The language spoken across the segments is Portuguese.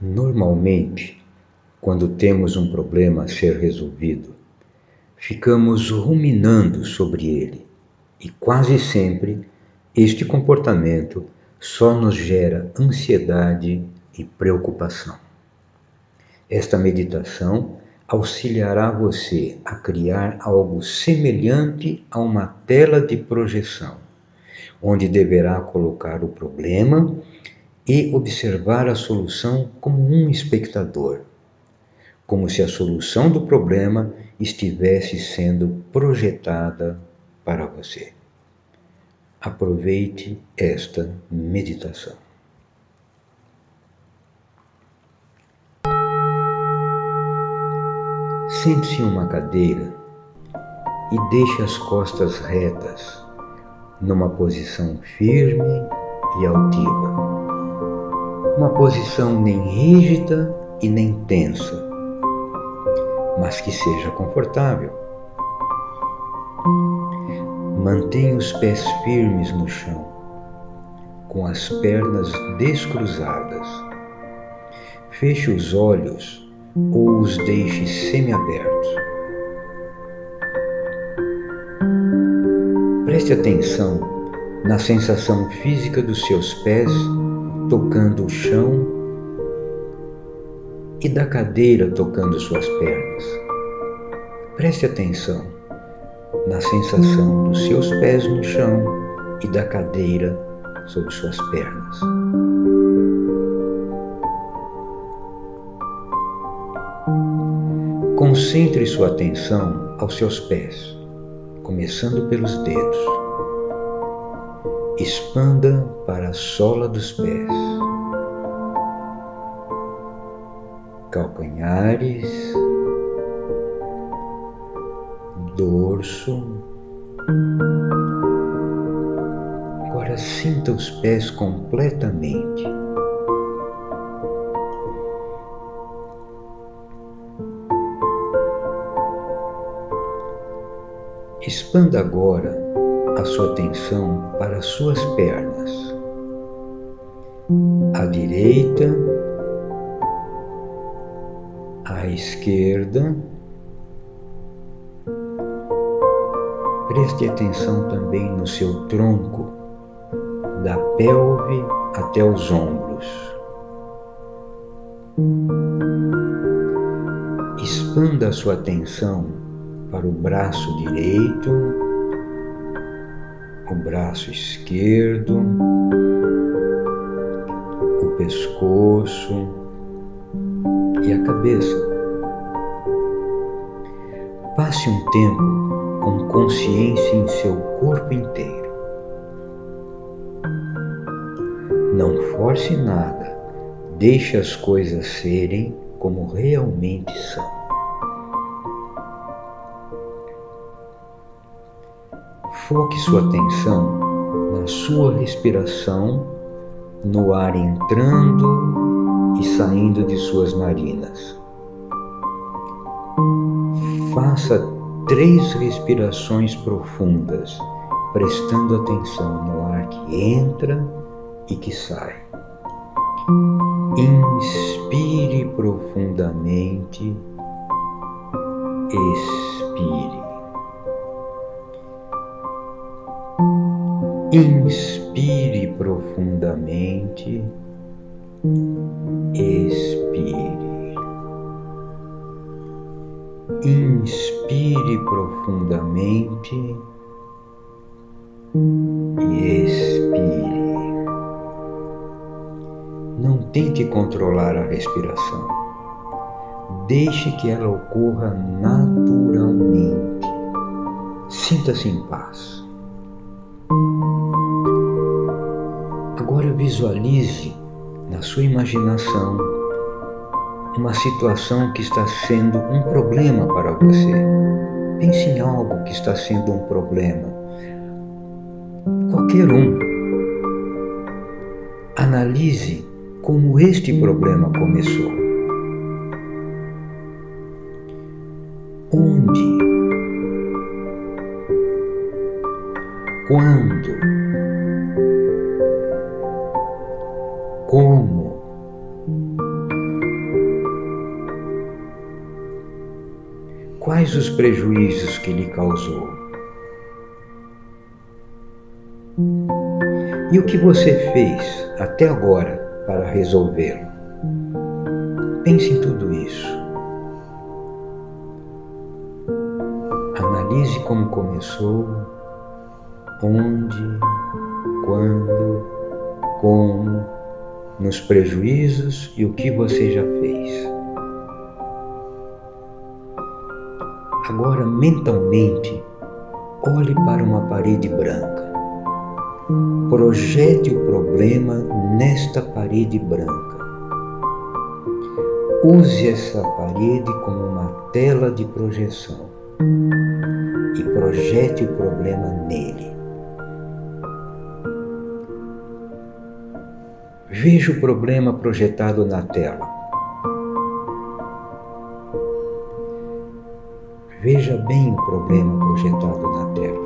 Normalmente, quando temos um problema a ser resolvido, ficamos ruminando sobre ele e quase sempre este comportamento só nos gera ansiedade e preocupação. Esta meditação auxiliará você a criar algo semelhante a uma tela de projeção, onde deverá colocar o problema e observar a solução como um espectador, como se a solução do problema estivesse sendo projetada para você. Aproveite esta meditação. Sente-se em uma cadeira e deixe as costas retas, numa posição firme e altiva. Uma posição nem rígida e nem tensa, mas que seja confortável. Mantenha os pés firmes no chão, com as pernas descruzadas. Feche os olhos ou os deixe semiabertos. Preste atenção na sensação física dos seus pés tocando o chão e da cadeira tocando suas pernas. Preste atenção na sensação dos seus pés no chão e da cadeira sobre suas pernas. Concentre sua atenção aos seus pés, começando pelos dedos. Expanda para a sola dos pés, calcanhares, dorso. Agora sinta os pés completamente. Expanda agora a sua atenção para as suas pernas. À direita, à esquerda. Preste atenção também no seu tronco, da pelve até os ombros. Expanda a sua atenção para o braço direito, o braço esquerdo, o pescoço e a cabeça. Passe um tempo com consciência em seu corpo inteiro. Não force nada, deixe as coisas serem como realmente são. Foque sua atenção na sua respiração, no ar entrando e saindo de suas narinas. Faça três respirações profundas, prestando atenção no ar que entra e que sai. Inspire profundamente, expire. Inspire profundamente, expire. Inspire profundamente e expire. Não tente controlar a respiração. Deixe que ela ocorra naturalmente. Sinta-se em paz. Visualize na sua imaginação uma situação que está sendo um problema para você. Pense em algo que está sendo um problema. Qualquer um. Analise como este problema começou. Onde? Quando? Quais os prejuízos que lhe causou. E o que você fez até agora para resolvê-lo? Pense em tudo isso. Analise como começou, onde, quando, como, nos prejuízos e o que você já fez. Agora, mentalmente, olhe para uma parede branca. Projete o problema nesta parede branca. Use essa parede como uma tela de projeção e projete o problema nele. Veja o problema projetado na tela. Veja bem o problema projetado na tela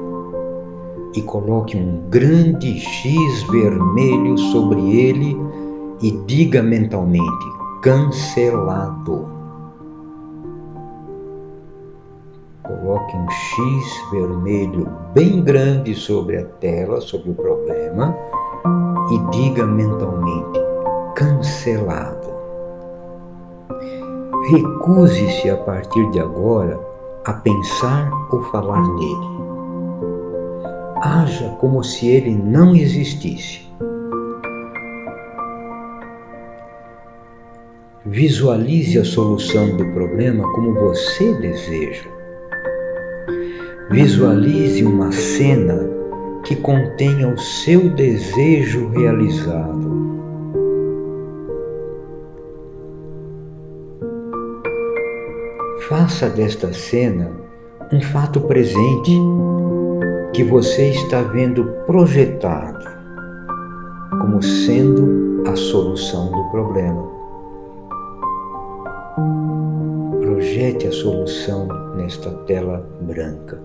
e coloque um grande X vermelho sobre ele e diga mentalmente: cancelado. Coloque um X vermelho bem grande sobre a tela, sobre o problema, e diga mentalmente: cancelado. Recuse-se a partir de agora a pensar ou falar nele haja como se ele não existisse. Visualize a solução do problema como você deseja. Visualize uma cena que contenha o seu desejo realizado. Faça desta cena um fato presente que você está vendo projetado como sendo a solução do problema. Projete a solução nesta tela branca.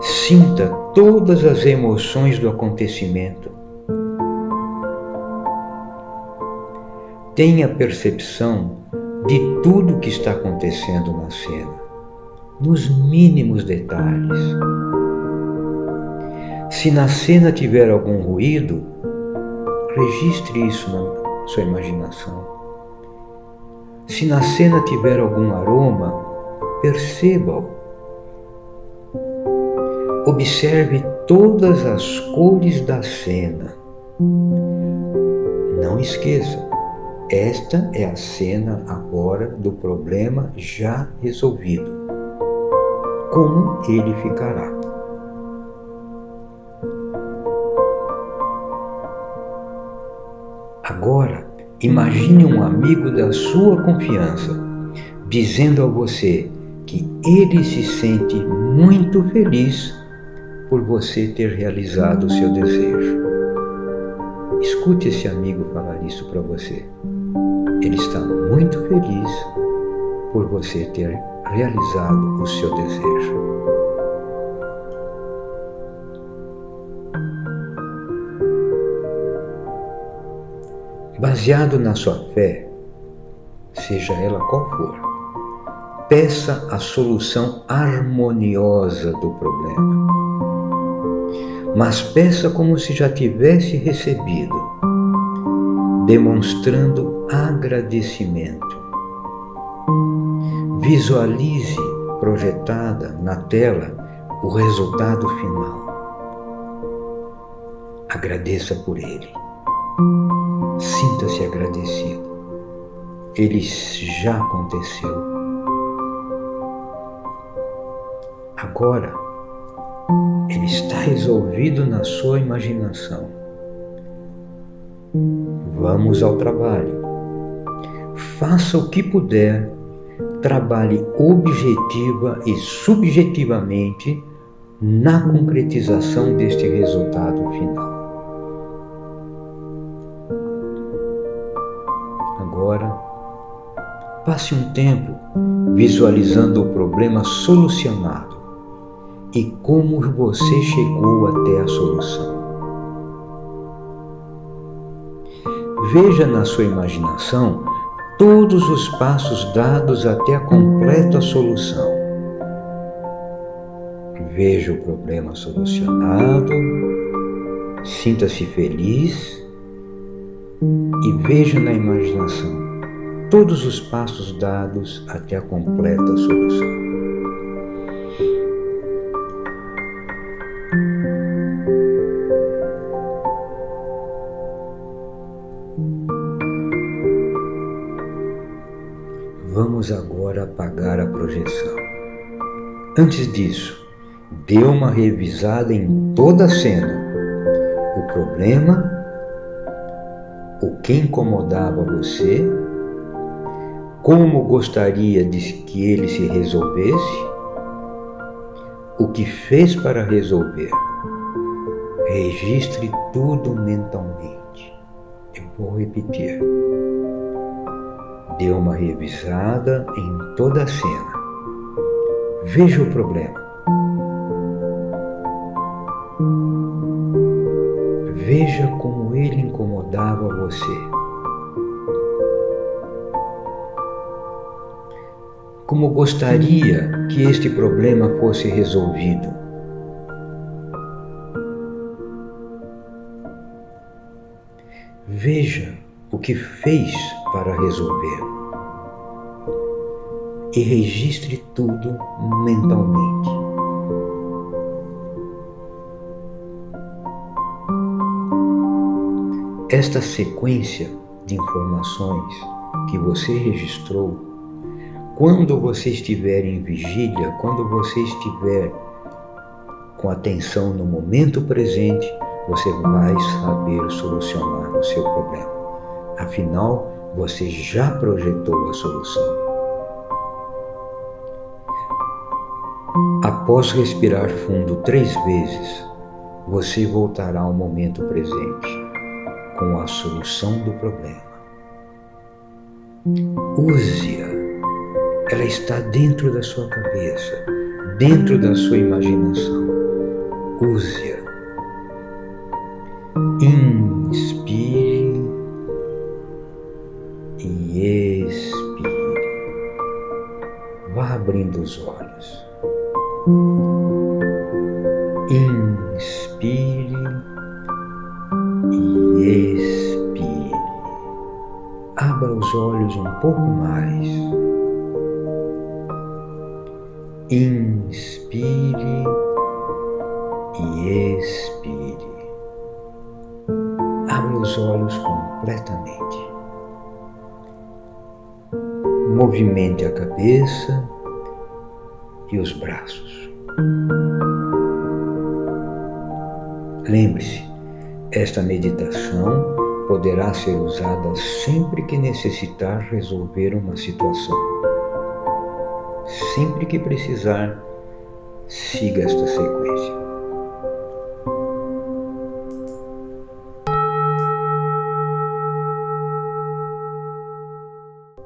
Sinta todas as emoções do acontecimento. Tenha percepção de tudo que está acontecendo na cena nos mínimos detalhes. Se na cena tiver algum ruído, registre isso na sua imaginação. Se na cena tiver algum aroma, perceba-o. Observe todas as cores da cena. Não esqueça, esta é a cena agora do problema já resolvido como ele ficará. Agora, imagine um amigo da sua confiança dizendo a você que ele se sente muito feliz por você ter realizado o seu desejo. Escute esse amigo falar isso para você. Ele está muito feliz por você ter realizado o seu desejo. Baseado na sua fé, seja ela qual for, peça a solução harmoniosa do problema. Mas peça como se já tivesse recebido, demonstrando agradecimento Visualize projetada na tela o resultado final. Agradeça por ele. Sinta-se agradecido. Ele já aconteceu. Agora, ele está resolvido na sua imaginação. Vamos ao trabalho. Faça o que puder trabalhe objetiva e subjetivamente na concretização deste resultado final. Agora, passe um tempo visualizando o problema solucionado e como você chegou até a solução. Veja na sua imaginação todos os passos dados até a completa solução. Veja o problema solucionado, sinta-se feliz e veja na imaginação todos os passos dados até a completa solução. Projeção. Antes disso, dê uma revisada em toda a cena. O problema, o que incomodava você, como gostaria de que ele se resolvesse, o que fez para resolver. Registre tudo mentalmente. Eu vou repetir dê uma revisada em toda a cena. Veja o problema. Veja como ele incomodava você. Como gostaria que este problema fosse resolvido. Veja o que fez para resolver e registre tudo mentalmente. Esta sequência de informações que você registrou, quando você estiver em vigília, quando você estiver com atenção no momento presente, você vai saber solucionar o seu problema. Afinal, você já projetou a solução. Após respirar fundo três vezes, você voltará ao momento presente com a solução do problema. Use-a. Ela está dentro da sua cabeça, dentro da sua imaginação. Use-a. Os olhos um pouco mais. Inspire e expire. Abra os olhos completamente. Movimente a cabeça e os braços. Lembre-se, esta meditação poderá ser usada sempre que necessitar resolver uma situação. Sempre que precisar, siga esta sequência.